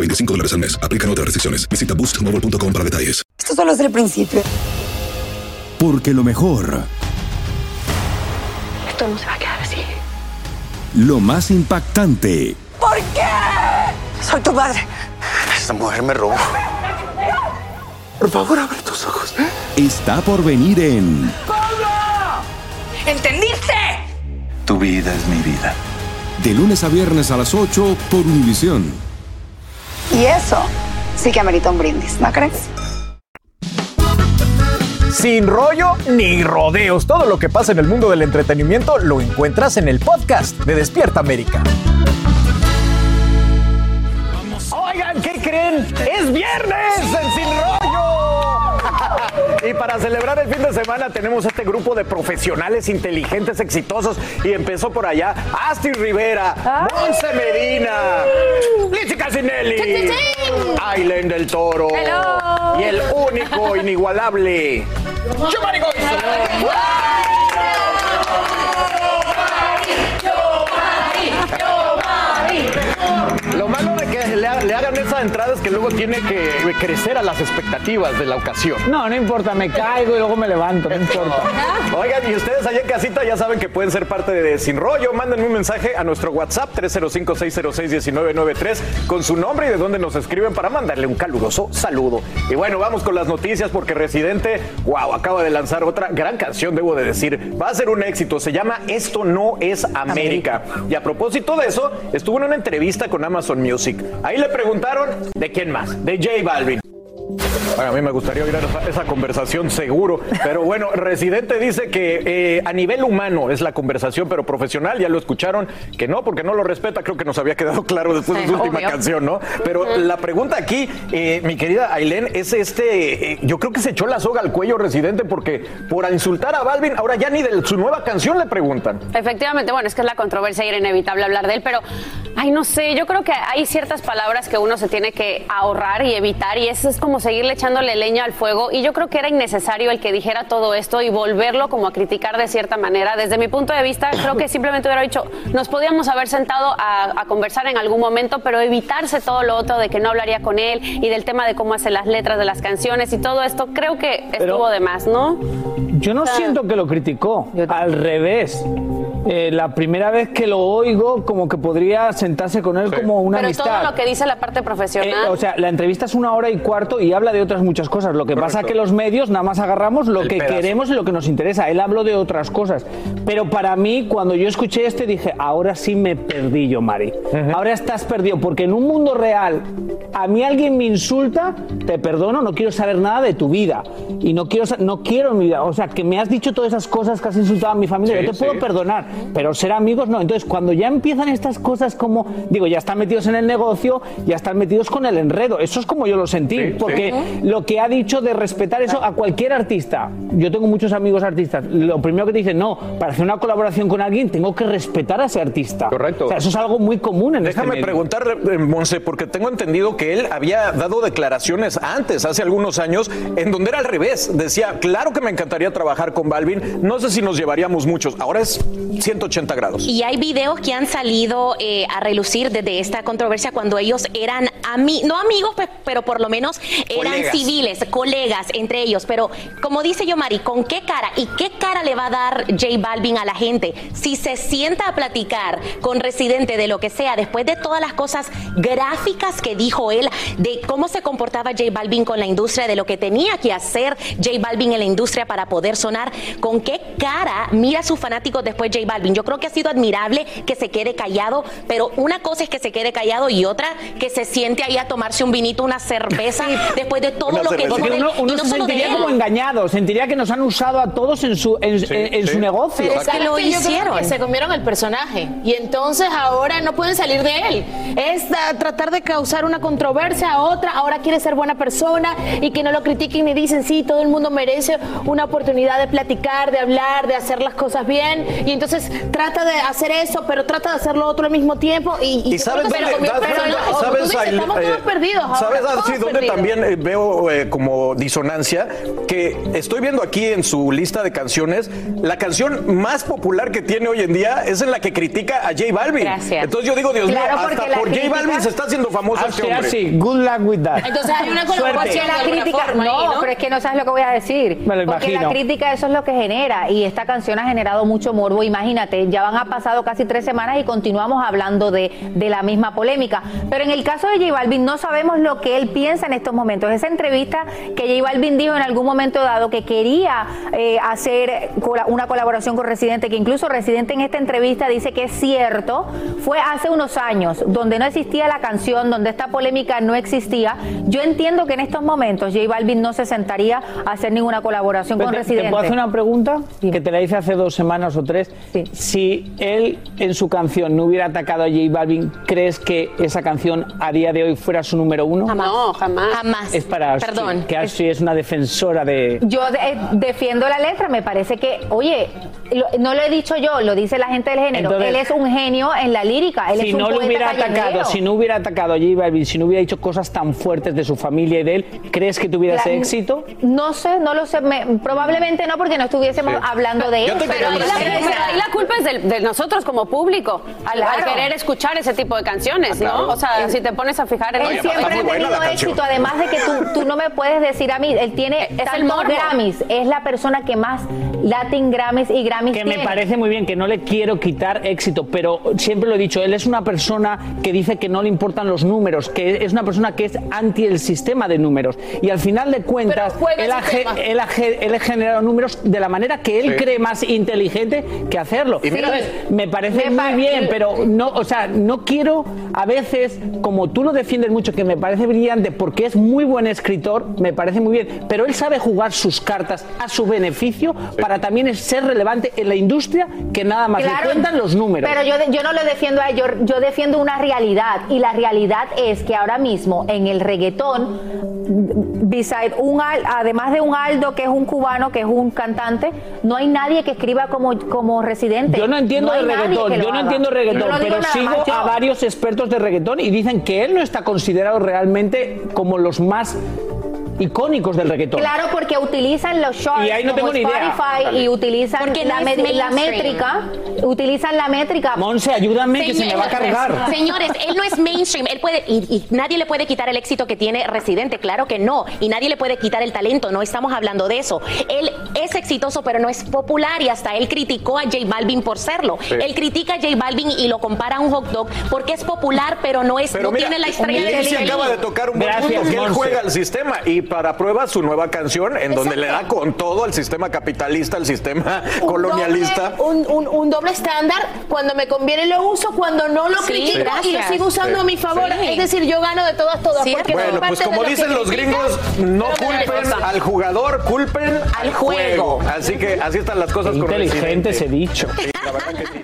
25 dólares al mes. Aplican otras restricciones. Visita boostmobile.com para detalles. Esto solo es el principio. Porque lo mejor, Esto no se va a quedar así. lo más impactante, ¿Por qué? Soy tu madre. Esta mujer me robó. Por favor, abre tus ojos. está por venir en ¿Entendiste? Tu vida es mi vida. De lunes a viernes a las 8 por Univisión. Y eso sí que amerita un brindis, ¿no crees? Sin rollo ni rodeos. Todo lo que pasa en el mundo del entretenimiento lo encuentras en el podcast de Despierta América. Oigan, ¿qué creen? ¡Es viernes! Y para celebrar el fin de semana tenemos este grupo de profesionales inteligentes, exitosos. Y empezó por allá Asti Rivera, Monse Medina, Lizzy Casinelli, Aileen del Toro Hello. y el único, inigualable, Giovanni malo de que le, ha- le hagan esa entrada es que luego tiene que crecer a las expectativas de la ocasión. No, no importa, me caigo y luego me levanto, no importa. Oigan, y ustedes allá en casita ya saben que pueden ser parte de Sin Rollo. Mándenme un mensaje a nuestro WhatsApp 305-606-1993 con su nombre y de dónde nos escriben para mandarle un caluroso saludo. Y bueno, vamos con las noticias porque Residente, wow, acaba de lanzar otra gran canción, debo de decir. Va a ser un éxito, se llama Esto no es América. Y a propósito de eso, estuvo en una entrevista con Amazon Music. Ahí le preguntaron de quién más, de J Balvin. Bueno, a mí me gustaría oír esa, esa conversación seguro, pero bueno, Residente dice que eh, a nivel humano es la conversación, pero profesional, ya lo escucharon, que no, porque no lo respeta, creo que nos había quedado claro después de su última canción, ¿no? Pero la pregunta aquí, eh, mi querida Ailén, es este, eh, yo creo que se echó la soga al cuello Residente porque por insultar a Balvin, ahora ya ni de su nueva canción le preguntan. Efectivamente, bueno, es que es la controversia y era inevitable hablar de él, pero, ay, no sé, yo creo que hay ciertas palabras que uno se tiene que ahorrar y evitar y eso es como seguirle echándole leña al fuego y yo creo que era innecesario el que dijera todo esto y volverlo como a criticar de cierta manera. Desde mi punto de vista, creo que simplemente hubiera dicho, nos podíamos haber sentado a, a conversar en algún momento, pero evitarse todo lo otro de que no hablaría con él y del tema de cómo hace las letras de las canciones y todo esto, creo que estuvo de más, ¿no? Yo no siento que lo criticó, al revés. Eh, la primera vez que lo oigo, como que podría sentarse con él como una pero amistad. todo lo que dice la parte profesional. Eh, o sea, la entrevista es una hora y cuarto y habla de otras muchas cosas. Lo que pasa que los medios nada más agarramos lo El que pedazo. queremos y lo que nos interesa. Él habló de otras cosas. Pero para mí, cuando yo escuché este, dije, ahora sí me perdí yo, Mari. Ahora estás perdido, porque en un mundo real, a mí alguien me insulta, te perdono, no quiero saber nada de tu vida. Y no quiero, no quiero mi vida. O sea, que me has dicho todas esas cosas que has insultado a mi familia, Sí, yo te puedo sí. perdonar. Pero ser amigos no. Entonces, cuando ya empiezan estas cosas como, digo, ya están metidos en el negocio, ya están metidos con el enredo. Eso es como yo lo sentí. Sí, porque sí. lo que ha dicho de respetar eso a cualquier artista. Yo tengo muchos amigos artistas. Lo primero que te dicen, no, para hacer una colaboración con alguien tengo que respetar a ese artista. Correcto. O sea, eso es algo muy común en este Déjame medio. preguntarle, eh, Monse, porque tengo entendido que él había dado declaraciones antes, hace algunos años, en donde era al revés. Decía, claro que me encantaría trabajar con Balvin, no sé si nos llevaríamos muchos. Ahora es 180 grados. Y hay videos que han salido eh, a relucir desde esta controversia cuando ellos eran ami no amigos, pues, pero por lo menos eran Colegas. civiles, colegas entre ellos. Pero como dice yo, Mari, ¿con qué cara y qué cara le va a dar J Balvin a la gente si se sienta a platicar con Residente de lo que sea después de todas las cosas gráficas que dijo él, de cómo se comportaba J Balvin con la industria, de lo que tenía que hacer J Balvin en la industria para poder sonar? ¿Con qué cara mira a sus fanáticos después J Balvin? Yo creo que ha sido admirable que se quede callado, pero una cosa es que se quede callado y otra que se siente ahí a tomarse un vinito, una cerveza, después de todo lo que de él. uno, uno no se sentiría como engañado, sentiría que nos han usado a todos en su, en, en- en su negocio. Pero ¿sabes qué? Yo creo que se comieron el personaje y entonces ahora no pueden salir de él. Es tratar de causar una controversia a otra, ahora quiere ser buena persona y que no lo critiquen ni dicen, sí, todo el mundo merece una oportunidad de platicar, de hablar, de hacer las cosas bien y entonces trata de hacer eso, pero trata de hacerlo otro al mismo tiempo y, Y yo sabes dónde. Como tú sabes, dices, estamos eh, todos perdidos ahora, ¿Sabes, todos dónde perdidos. también eh, veo eh, como disonancia? Que estoy viendo aquí en su lista de canciones, la canción más popular que tiene hoy en día es en la que critica a J Balvin. Gracias. Entonces yo digo, Dios Claro, mío, porque hasta por J crítica- Balvin se está haciendo famoso este Así, hombre. así. Good luck with that. Entonces hay una Suerte. colaboración la crítica, forma no, ahí, ¿no? pero es que no sabes lo que voy a decir. Me lo porque imagino. la crítica eso es lo que genera y esta canción ha generado mucho morbo. Imagínate, ya van a pasado casi tres semanas y continuamos hablando de, de la misma polémica. Pero en el caso de J Balvin no sabemos lo que él piensa en estos momentos. Esa entrevista que J Balvin dijo en algún momento dado que quería eh, hacer una colaboración con Residente, que incluso Residente en esta entrevista dice que es cierto, fue hace unos años donde no existía la canción, donde esta polémica no existía. Yo entiendo que en estos momentos J Balvin no se sentaría a hacer ninguna colaboración con te, Residente. ¿Te puedo hacer una pregunta? Que te la hice hace dos semanas o tres. Si él en su canción no hubiera atacado a J Balvin, ¿crees que esa canción a día de hoy fuera su número uno? No, jamás. Jamás. Es para Ashley, Perdón. que Ashley es una defensora de... Yo de- eh, defiendo la letra, me parece que, oye, lo- no lo he dicho yo, lo dice la gente del género. Entonces- él es un genio en la lírica, él si es un no lo hubiera atacado, si no hubiera atacado a J Balvin, si no hubiera dicho cosas tan fuertes de su familia y de él, ¿crees que tuviera La- ese éxito? No sé, no lo sé, me- probablemente no, porque no estuviésemos Sí. hablando de él. pero ahí la- Pero ahí la culpa es de, nosotros como público, al, Claro. al querer escuchar ese tipo de canciones, Ah, claro. ¿no? O sea, si te pones a fijar en Él siempre ha tenido éxito, además de que tú, tú no me puedes decir a mí, él tiene el tantos morbo. Grammys, es la persona que más Latin Grammys y Grammys Que tiene. me parece muy bien, que no le quiero quitar éxito, pero siempre lo he dicho, él es una persona que dice que no le importan los números, que es una persona que es anti el sistema de números. Y al final de cuentas, él el ha, él ha ge- él ha generado números de la manera que él Sí. cree más inteligente que hacerlo. Y mira- Entonces, me parece muy bien, pero no, o sea, no quiero a veces, como tú lo defiendes mucho, que me parece brillante porque es muy buen escritor, me parece muy bien, pero él sabe jugar sus cartas a su beneficio para también ser relevante en la industria que nada más Claro, le cuentan los números. Pero yo, yo no lo defiendo a él, yo, yo defiendo una realidad. Y la realidad es que ahora mismo en el reggaetón, beside un, además de un Aldo, que es un cubano, que es un cantante, no hay nadie que escriba como, como residente. Yo no entiendo nadie reggaetón, yo no haga. entiendo reggaetón, no pero nada sigo a varios expertos de reggaetón y dicen que él no está considerado realmente como los más icónicos del reggaetón. Claro, porque utilizan los shorts Y ahí no como tengo ni idea. Spotify Vale. y utilizan Porque la, no métrica, utilizan la métrica. Monse, ayúdame que se me va a cargar. Señores, él no es mainstream, él puede y, y nadie le puede quitar el éxito que tiene Residente, claro que no, y nadie le puede quitar el talento, no estamos hablando de eso. Él es exitoso, pero no es popular y hasta él criticó a J Balvin por serlo. Sí. Él critica a J Balvin y lo compara a un hot dog porque es popular, pero no es Pero no mira, tiene la estrella él de acaba de tocar un buen punto, que él juega al sistema y para prueba su nueva canción en donde le da con todo al sistema capitalista, al sistema Un colonialista. doble- un, un- un doble estándar. Cuando me conviene lo uso, cuando no lo Sí, critico y lo sigo usando Sí. a mi favor. Sí. Es decir, yo gano de todas, todas. Porque Bueno, pues como dicen los gringos, no culpen al jugador, culpen al juego. juego. Así que así están las cosas con Inteligente ese dicho. Sí, la verdad que sí.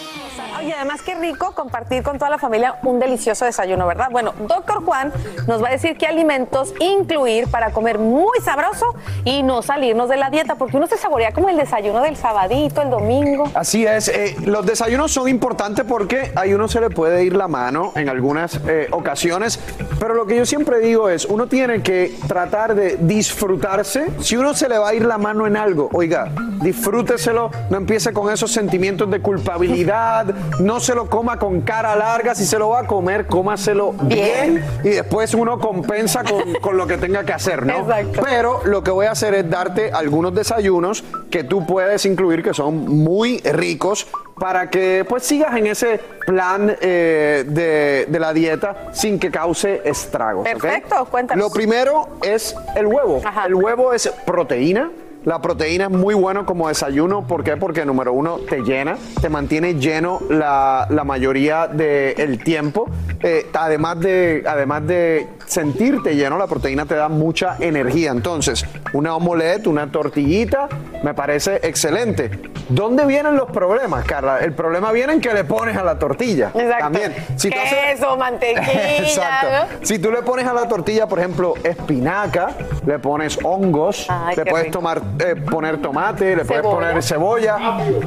Oye, además qué rico compartir con toda la familia un delicioso desayuno, ¿verdad? Bueno, doctor Juan nos va a decir qué alimentos incluir para comer muy sabroso y no salirnos de la dieta, porque uno se saborea como el desayuno del sabadito, el domingo. Así es, eh, los desayunos son importantes porque a uno se le puede ir la mano en algunas eh, ocasiones, pero lo que yo siempre digo es, uno tiene que tratar de disfrutarse. Si uno se le va a ir la mano en algo, oiga, disfrúteselo, no empiece con esos sentimientos de culpabilidad, no se lo coma con cara larga, si se lo va a comer, cómaselo bien, y después uno compensa con, con lo que tenga que hacer, ¿no? Exacto. Pero lo que voy a hacer es darte algunos desayunos que tú puedes incluir que son muy ricos para que pues sigas en ese plan eh, de, de la dieta sin que cause estragos. Perfecto, cuéntanos. Lo primero es el huevo. El huevo es proteína. La proteína es muy bueno como desayuno. ¿Por qué? Porque número uno te llena, te mantiene lleno la, la mayoría del tiempo. Eh, además, de, además de sentirte lleno, la proteína te da mucha energía. Entonces, una omelette, una tortillita, me parece excelente. ¿Dónde vienen los problemas, Carla? El problema viene en que le pones a la tortilla. Exacto. También. Si haces- mantequilla. Exacto. Si tú le pones a la tortilla, por ejemplo, espinaca, le pones hongos, Ay, le puedes rico. tomar, eh, poner tomate, le puedes Cebolla. poner cebolla.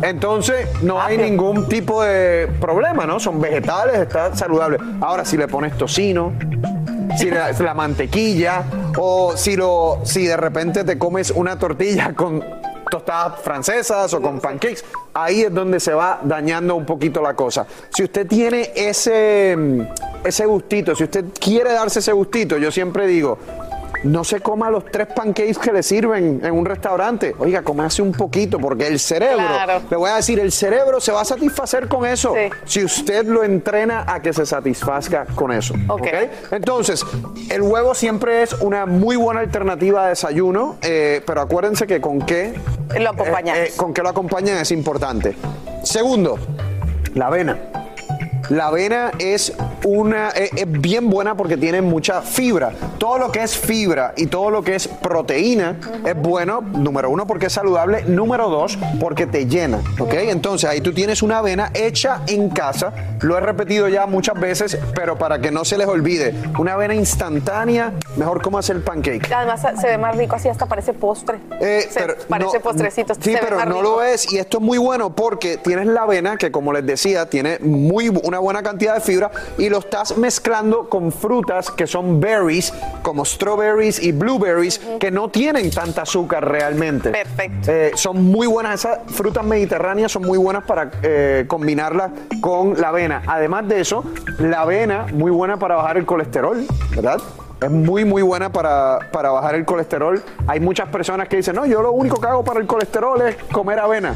Entonces, no hay ningún tipo de problema, ¿no? Son vegetales, está saludable. Ahora, si le pones tocino, si la, la mantequilla, o si, lo, si de repente te comes una tortilla con tostadas francesas o con pancakes, ahí es donde se va dañando un poquito la cosa. Si usted tiene ese, mm, ese gustito, si usted quiere darse ese gustito, yo siempre digo, no se coma los tres pancakes que le sirven en un restaurante. Oiga, cómase un poquito, porque el cerebro, Claro. le voy a decir, el cerebro se va a satisfacer con eso. Si usted lo entrena a que se satisfazca con eso. ¿ok? Entonces, el huevo siempre es una muy buena alternativa de desayuno, eh, pero acuérdense que con qué Lo acompañamos. eh, eh, con qué lo acompañan es importante. Segundo, la avena. La avena es una eh, es bien buena porque tiene mucha fibra. Todo lo que es fibra y todo lo que es proteína es bueno, número uno, porque es saludable, número dos, porque te llena. ¿Ok? Entonces ahí tú tienes una avena hecha en casa. Lo he repetido ya muchas veces, pero para que no se les olvide, una avena instantánea, mejor como hacer el pancake. Además se ve más rico, así hasta parece postre. Eh, Se- pero parece no- postrecito. Sí, pero no rico. lo es. Y esto es muy bueno porque tienes la avena, que como les decía, tiene muy, una buena cantidad de fibra, y lo estás mezclando con frutas que son berries, como strawberries y blueberries, que no tienen tanta azúcar realmente. Perfecto. Eh, son muy buenas, esas frutas mediterráneas son muy buenas para eh, combinarlas con la avena. Además de eso, la avena, muy buena para bajar el colesterol, ¿verdad? Es muy, muy buena para, para bajar el colesterol. Hay muchas personas que dicen, no, yo lo único que hago para el colesterol es comer avena.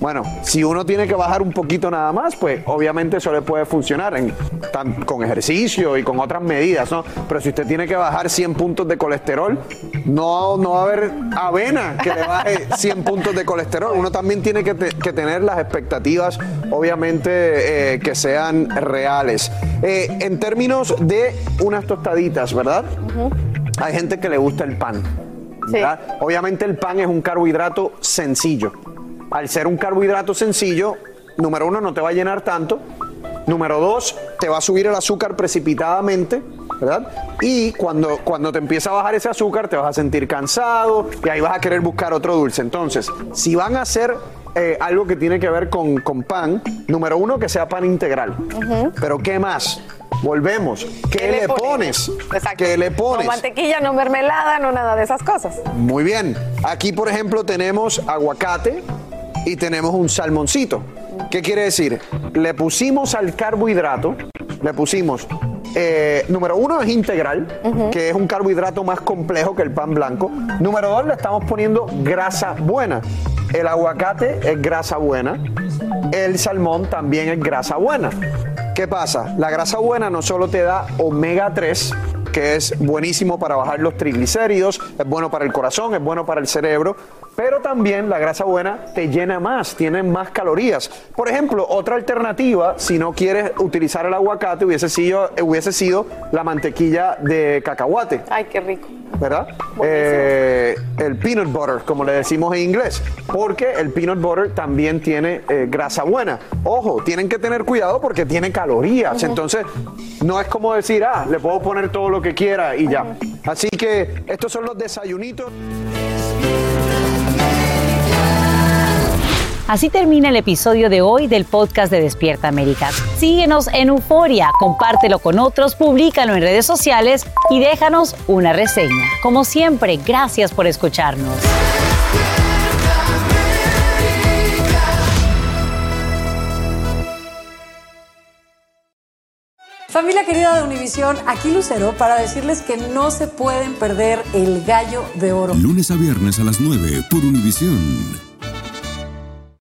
Bueno, si uno tiene que bajar un poquito nada más, pues obviamente eso le puede funcionar en- tan- con ejercicio y con otras medidas, ¿no? Pero si usted tiene que bajar 100 puntos de colesterol, no, no va a haber avena que le baje 100 puntos de colesterol. Uno también tiene que, te- que tener las expectativas, obviamente, eh, que sean reales. Eh, en términos de unas tostaditas, ¿verdad? Hay gente que le gusta el pan. Obviamente el pan es un carbohidrato sencillo. Al ser un carbohidrato sencillo, número uno, no te va a llenar tanto. Número dos, te va a subir el azúcar precipitadamente, ¿verdad? Y cuando, cuando te empieza a bajar ese azúcar, te vas a sentir cansado y ahí vas a querer buscar otro dulce. Entonces, si van a hacer eh, algo que tiene que ver con, con pan, número uno, que sea pan integral. Pero ¿qué más? Volvemos. ¿Qué, le pones? ¿Qué le pones? No mantequilla, no mermelada, no nada de esas cosas. Muy bien. Aquí, por ejemplo, tenemos aguacate y tenemos un salmoncito. ¿Qué quiere decir? Le pusimos al carbohidrato, le pusimos, eh, número uno es integral, que es un carbohidrato más complejo que el pan blanco. Número dos, le estamos poniendo grasa buena. El aguacate es grasa buena. El salmón también es grasa buena. ¿Qué pasa? La grasa buena no solo te da omega 3, que es buenísimo para bajar los triglicéridos, es bueno para el corazón, es bueno para el cerebro, pero también la grasa buena te llena más, tiene más calorías. Por ejemplo, otra alternativa, si no quieres utilizar el aguacate, hubiese sido, hubiese sido la mantequilla de cacahuate. Ay, qué rico. ¿verdad? Eh, el peanut butter, como le decimos en inglés, porque el peanut butter también tiene eh, grasa buena. Ojo, tienen que tener cuidado porque tiene calorías, entonces no es como decir, ah, le puedo poner todo lo que quiera y ya. Así que estos son los desayunitos. Así termina el episodio de hoy del podcast de Despierta América. Síguenos en Euforia, compártelo con otros, públicalo en redes sociales y déjanos una reseña. Como siempre, gracias por escucharnos. Familia querida de Univisión, aquí Lucero para decirles que no se pueden perder el gallo de oro. Lunes a viernes a las 9 por Univisión.